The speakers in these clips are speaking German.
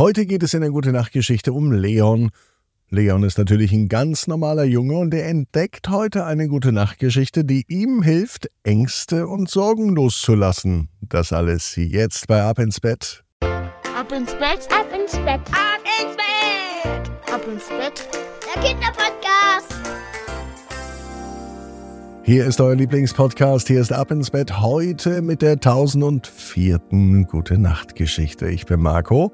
Heute geht es in der Gute Nacht Geschichte um Leon. Leon ist natürlich ein ganz normaler Junge und er entdeckt heute eine Gute Nacht Geschichte, die ihm hilft, Ängste und Sorgen loszulassen. Das alles jetzt bei Ab ins Bett. Ab ins Bett, ab ins Bett, ab ins Bett, ab ins Bett. Der Kinderpodcast. Hier ist euer Lieblingspodcast. Hier ist Ab ins Bett heute mit der 1004. Gute Nacht Geschichte. Ich bin Marco.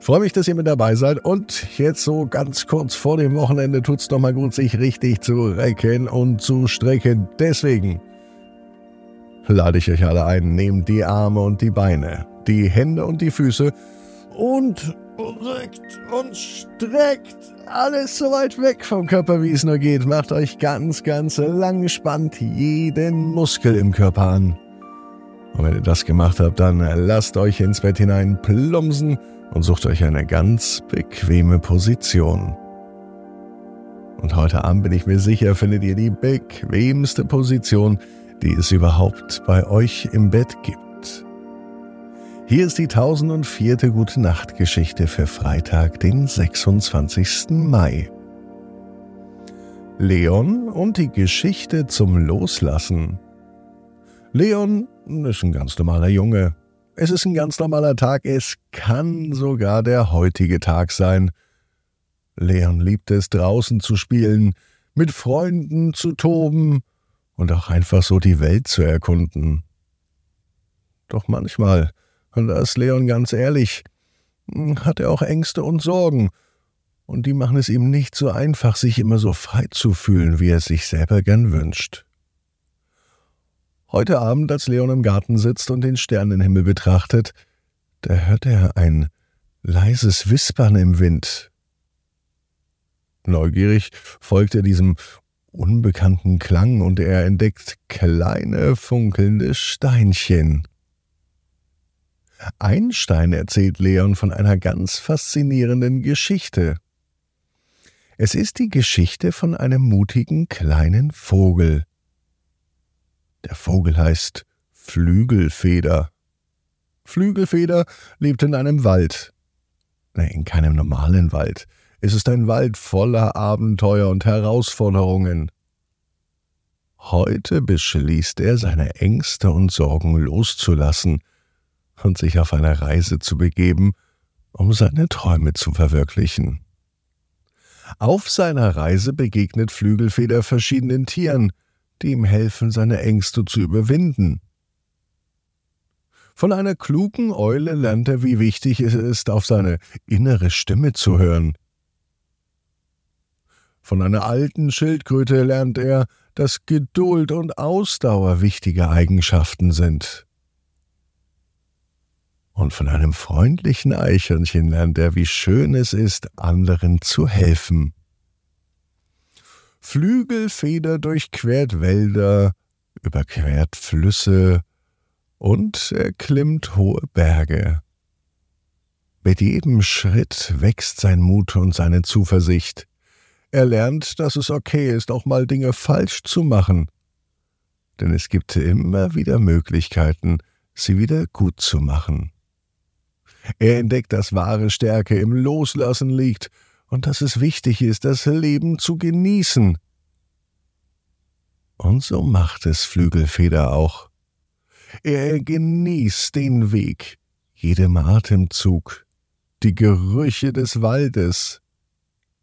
Freue mich, dass ihr mit dabei seid. Und jetzt so ganz kurz vor dem Wochenende tut es mal gut, sich richtig zu recken und zu strecken. Deswegen lade ich euch alle ein. Nehmt die Arme und die Beine, die Hände und die Füße und reckt und streckt. Alles so weit weg vom Körper, wie es nur geht. Macht euch ganz, ganz lang, spannt jeden Muskel im Körper an. Und wenn ihr das gemacht habt, dann lasst euch ins Bett hinein plumpsen und sucht euch eine ganz bequeme Position. Und heute Abend bin ich mir sicher, findet ihr die bequemste Position, die es überhaupt bei euch im Bett gibt. Hier ist die 1004. Gute Nacht Geschichte für Freitag, den 26. Mai. Leon und die Geschichte zum Loslassen. Leon ist ein ganz normaler Junge, es ist ein ganz normaler Tag, es kann sogar der heutige Tag sein. Leon liebt es, draußen zu spielen, mit Freunden zu toben und auch einfach so die Welt zu erkunden. Doch manchmal, und da ist Leon ganz ehrlich, hat er auch Ängste und Sorgen, und die machen es ihm nicht so einfach, sich immer so frei zu fühlen, wie er es sich selber gern wünscht. Heute Abend, als Leon im Garten sitzt und den Sternenhimmel betrachtet, da hört er ein leises Wispern im Wind. Neugierig folgt er diesem unbekannten Klang und er entdeckt kleine funkelnde Steinchen. Ein Stein erzählt Leon von einer ganz faszinierenden Geschichte. Es ist die Geschichte von einem mutigen kleinen Vogel. Der Vogel heißt Flügelfeder. Flügelfeder lebt in einem Wald. Nein, in keinem normalen Wald. Es ist ein Wald voller Abenteuer und Herausforderungen. Heute beschließt er, seine Ängste und Sorgen loszulassen und sich auf eine Reise zu begeben, um seine Träume zu verwirklichen. Auf seiner Reise begegnet Flügelfeder verschiedenen Tieren, die ihm helfen, seine Ängste zu überwinden. Von einer klugen Eule lernt er, wie wichtig es ist, auf seine innere Stimme zu hören. Von einer alten Schildkröte lernt er, dass Geduld und Ausdauer wichtige Eigenschaften sind. Und von einem freundlichen Eichhörnchen lernt er, wie schön es ist, anderen zu helfen. Flügelfeder durchquert Wälder, überquert Flüsse und erklimmt hohe Berge. Mit jedem Schritt wächst sein Mut und seine Zuversicht. Er lernt, dass es okay ist, auch mal Dinge falsch zu machen. Denn es gibt immer wieder Möglichkeiten, sie wieder gut zu machen. Er entdeckt, dass wahre Stärke im Loslassen liegt und dass es wichtig ist, das Leben zu genießen. Und so macht es Flügelfeder auch. Er genießt den Weg, jedem Atemzug, die Gerüche des Waldes,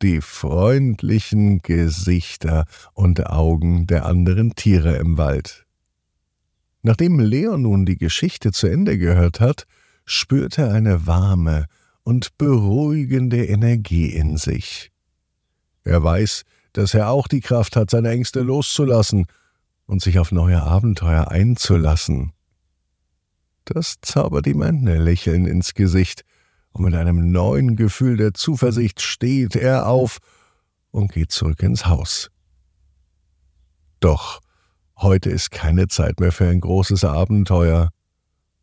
die freundlichen Gesichter und Augen der anderen Tiere im Wald. Nachdem Leon nun die Geschichte zu Ende gehört hat, spürt er eine warme, und beruhigende Energie in sich. Er weiß, dass er auch die Kraft hat, seine Ängste loszulassen und sich auf neue Abenteuer einzulassen. Das zaubert ihm ein Lächeln ins Gesicht, und mit einem neuen Gefühl der Zuversicht steht er auf und geht zurück ins Haus. Doch heute ist keine Zeit mehr für ein großes Abenteuer.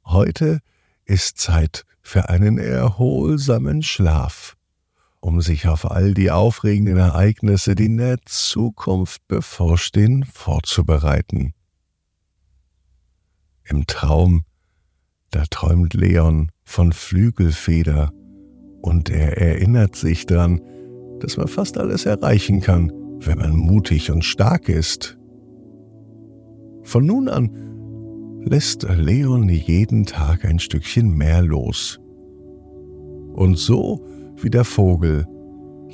Heute ist Zeit für einen erholsamen Schlaf, um sich auf all die aufregenden Ereignisse, die in der Zukunft bevorstehen, vorzubereiten. Im Traum, da träumt Leon von Flügelfeder Und er erinnert sich daran, dass man fast alles erreichen kann, wenn man mutig und stark ist. Von nun an lässt Leon jeden Tag ein Stückchen mehr los. Und so wie der Vogel,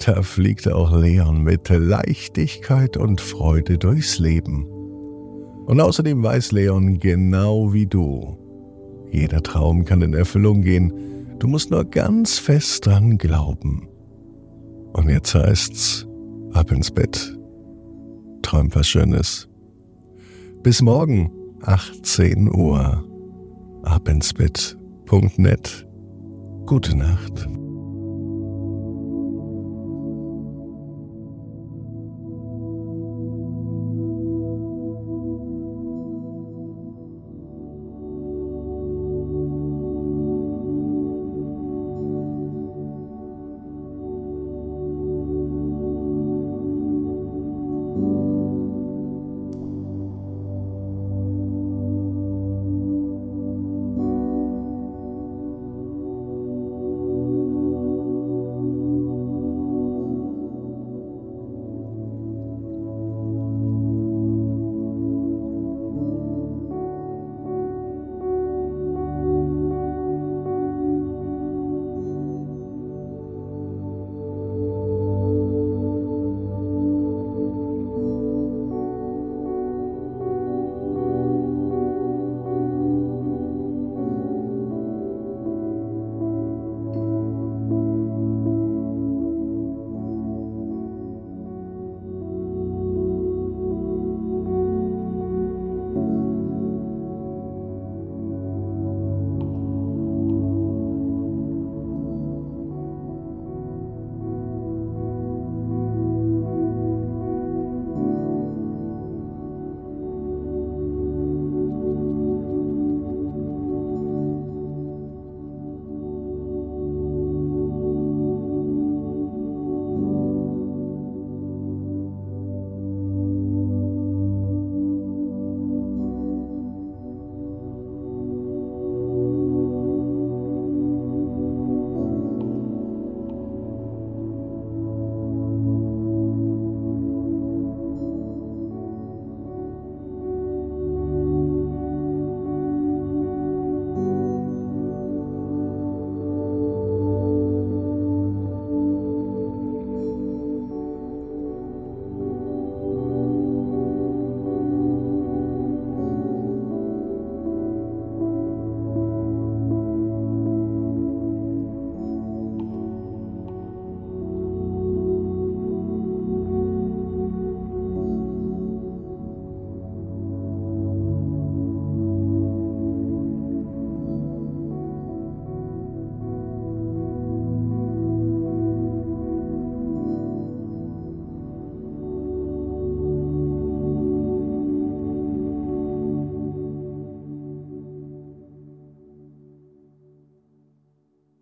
da fliegt auch Leon mit Leichtigkeit und Freude durchs Leben. Und außerdem weiß Leon genau wie du, jeder Traum kann in Erfüllung gehen, du musst nur ganz fest dran glauben. Und jetzt heißt's, ab ins Bett. Träum was Schönes. Bis morgen, 18 Uhr. Ab ins Bett.net. Gute Nacht.